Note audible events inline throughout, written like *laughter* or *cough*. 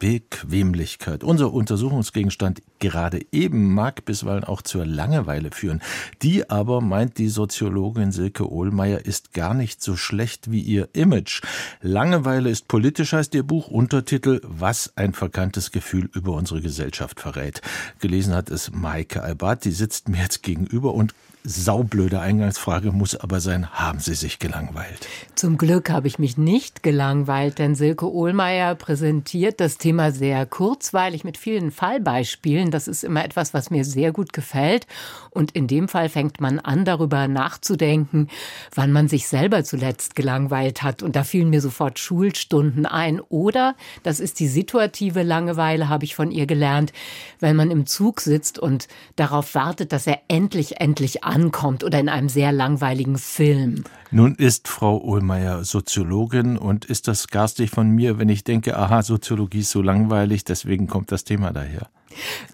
Bequemlichkeit. Unser Untersuchungsgegenstand gerade eben mag bisweilen auch zur Langeweile führen. Die aber, meint die Soziologin Silke Ohlmeier, ist gar nicht so schlecht wie ihr Image. Langeweile ist politisch, heißt ihr Buch. Untertitel Was ein verkanntes Gefühl über unsere Gesellschaft verrät. Gelesen hat es Maike Albert, die sitzt mir jetzt gegenüber und saublöde Eingangsfrage muss aber sein, haben Sie sich gelangweilt? Zum Glück habe ich mich nicht gelangweilt, denn Silke Ohlmeier präsentiert das Thema sehr kurzweilig mit vielen Fallbeispielen. Das ist immer etwas, was mir sehr gut gefällt. Und in dem Fall fängt man an, darüber nachzudenken, wann man sich selber zuletzt gelangweilt hat. Und da fielen mir sofort Schulstunden ein. Oder, das ist die situative Langeweile, habe ich von ihr gelernt, wenn man im Zug sitzt und darauf wartet, dass er endlich, endlich ankommt oder in einem sehr langweiligen Film. Nun ist Frau Ohlmeier Soziologin und ist das garstig von mir, wenn ich denke, aha, Soziologie ist so langweilig, deswegen kommt das Thema daher.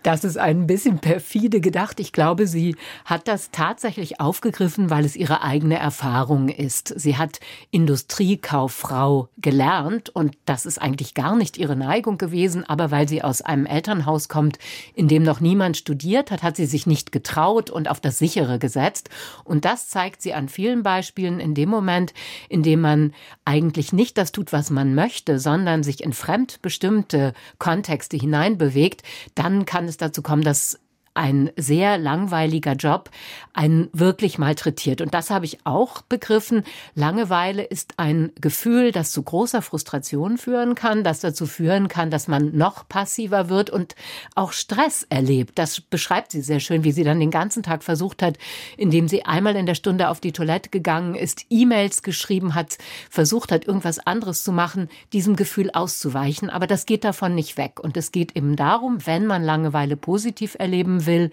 Das ist ein bisschen perfide gedacht. Ich glaube, sie hat das tatsächlich aufgegriffen, weil es ihre eigene Erfahrung ist. Sie hat Industriekauffrau gelernt und das ist eigentlich gar nicht ihre Neigung gewesen, aber weil sie aus einem Elternhaus kommt, in dem noch niemand studiert hat, hat sie sich nicht getraut und auf das sichere gesetzt und das zeigt sie an vielen Beispielen in dem Moment, in dem man eigentlich nicht das tut, was man möchte, sondern sich in fremdbestimmte Kontexte hineinbewegt, dann kann es dazu kommen, dass ein sehr langweiliger Job einen wirklich malträtiert. Und das habe ich auch begriffen. Langeweile ist ein Gefühl, das zu großer Frustration führen kann, das dazu führen kann, dass man noch passiver wird und auch Stress erlebt. Das beschreibt sie sehr schön, wie sie dann den ganzen Tag versucht hat, indem sie einmal in der Stunde auf die Toilette gegangen ist, E-Mails geschrieben hat, versucht hat, irgendwas anderes zu machen, diesem Gefühl auszuweichen. Aber das geht davon nicht weg. Und es geht eben darum, wenn man Langeweile positiv erleben will,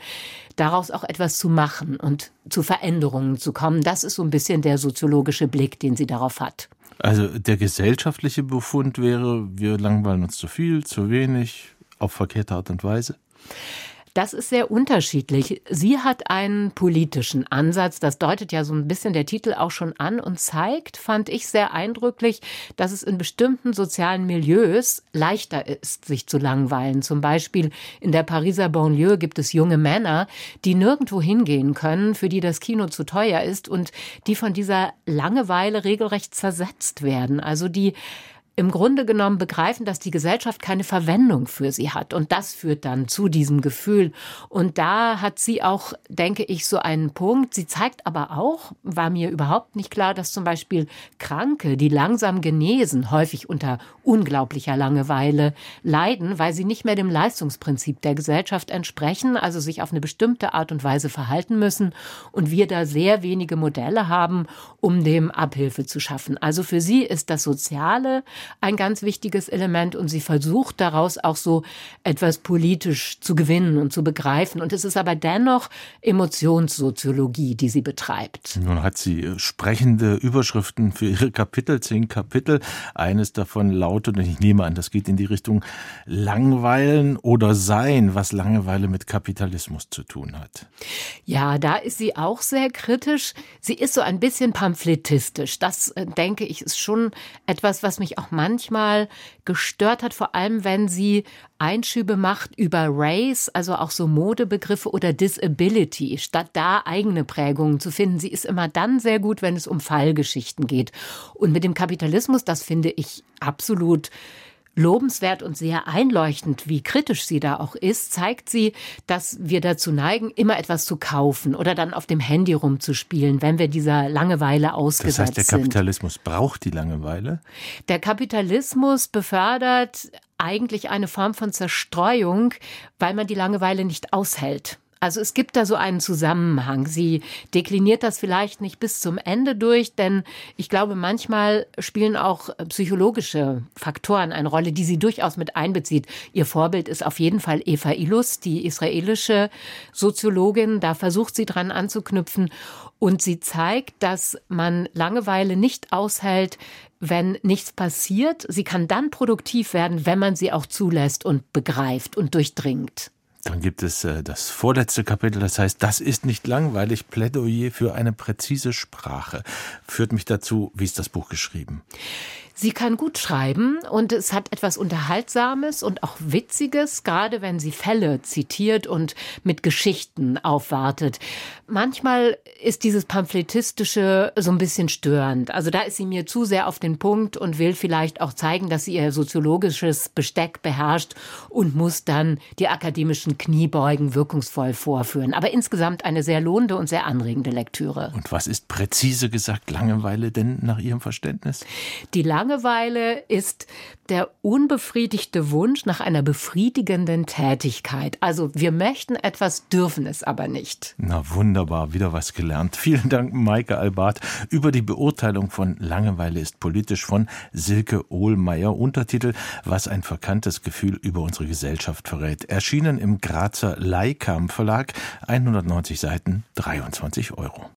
daraus auch etwas zu machen und zu Veränderungen zu kommen. Das ist so ein bisschen der soziologische Blick, den sie darauf hat. Also der gesellschaftliche Befund wäre, wir langweilen uns zu viel, zu wenig, auf verkehrte Art und Weise? Das ist sehr unterschiedlich. Sie hat einen politischen Ansatz. Das deutet ja so ein bisschen der Titel auch schon an und zeigt, fand ich sehr eindrücklich, dass es in bestimmten sozialen Milieus leichter ist, sich zu langweilen. Zum Beispiel in der Pariser Banlieue gibt es junge Männer, die nirgendwo hingehen können, für die das Kino zu teuer ist und die von dieser Langeweile regelrecht zersetzt werden. Also die im Grunde genommen begreifen, dass die Gesellschaft keine Verwendung für sie hat. Und das führt dann zu diesem Gefühl. Und da hat sie auch, denke ich, so einen Punkt. Sie zeigt aber auch, war mir überhaupt nicht klar, dass zum Beispiel Kranke, die langsam genesen, häufig unter unglaublicher Langeweile leiden, weil sie nicht mehr dem Leistungsprinzip der Gesellschaft entsprechen, also sich auf eine bestimmte Art und Weise verhalten müssen. Und wir da sehr wenige Modelle haben, um dem Abhilfe zu schaffen. Also für sie ist das Soziale ein ganz wichtiges Element und sie versucht daraus auch so etwas politisch zu gewinnen und zu begreifen. Und es ist aber dennoch Emotionssoziologie, die sie betreibt. Nun hat sie sprechende Überschriften für ihre Kapitel, zehn Kapitel. Eines davon lautet, und ich nehme an, das geht in die Richtung Langweilen oder Sein, was Langeweile mit Kapitalismus zu tun hat. Ja, da ist sie auch sehr kritisch. Sie ist so ein bisschen pamphlettistisch. Das, äh, denke ich, ist schon etwas, was mich auch manchmal gestört hat, vor allem wenn sie Einschübe macht über Race, also auch so Modebegriffe oder Disability, statt da eigene Prägungen zu finden. Sie ist immer dann sehr gut, wenn es um Fallgeschichten geht. Und mit dem Kapitalismus, das finde ich absolut lobenswert und sehr einleuchtend, wie kritisch sie da auch ist, zeigt sie, dass wir dazu neigen, immer etwas zu kaufen oder dann auf dem Handy rumzuspielen, wenn wir dieser Langeweile ausgesetzt sind. Das heißt, der Kapitalismus sind. braucht die Langeweile? Der Kapitalismus befördert eigentlich eine Form von Zerstreuung, weil man die Langeweile nicht aushält. Also es gibt da so einen Zusammenhang. Sie dekliniert das vielleicht nicht bis zum Ende durch, denn ich glaube, manchmal spielen auch psychologische Faktoren eine Rolle, die sie durchaus mit einbezieht. Ihr Vorbild ist auf jeden Fall Eva Ilus, die israelische Soziologin. Da versucht sie dran anzuknüpfen und sie zeigt, dass man Langeweile nicht aushält, wenn nichts passiert. Sie kann dann produktiv werden, wenn man sie auch zulässt und begreift und durchdringt. Dann gibt es äh, das vorletzte Kapitel, das heißt, das ist nicht langweilig, Plädoyer für eine präzise Sprache. Führt mich dazu, wie ist das Buch geschrieben? Sie kann gut schreiben und es hat etwas Unterhaltsames und auch Witziges, gerade wenn sie Fälle zitiert und mit Geschichten aufwartet. Manchmal ist dieses Pamphletistische so ein bisschen störend. Also da ist sie mir zu sehr auf den Punkt und will vielleicht auch zeigen, dass sie ihr soziologisches Besteck beherrscht und muss dann die akademischen Kniebeugen wirkungsvoll vorführen. Aber insgesamt eine sehr lohnende und sehr anregende Lektüre. Und was ist präzise gesagt Langeweile denn nach Ihrem Verständnis? Die Langeweile ist der unbefriedigte Wunsch nach einer befriedigenden Tätigkeit. Also wir möchten etwas, dürfen es aber nicht. Na wunderbar, wieder was gelernt. *laughs* Vielen Dank, Maike Albart, über die Beurteilung von Langeweile ist politisch von Silke Ohlmeier. Untertitel Was ein verkanntes Gefühl über unsere Gesellschaft verrät. Erschienen im Grazer Leikam Verlag, 190 Seiten, 23 Euro.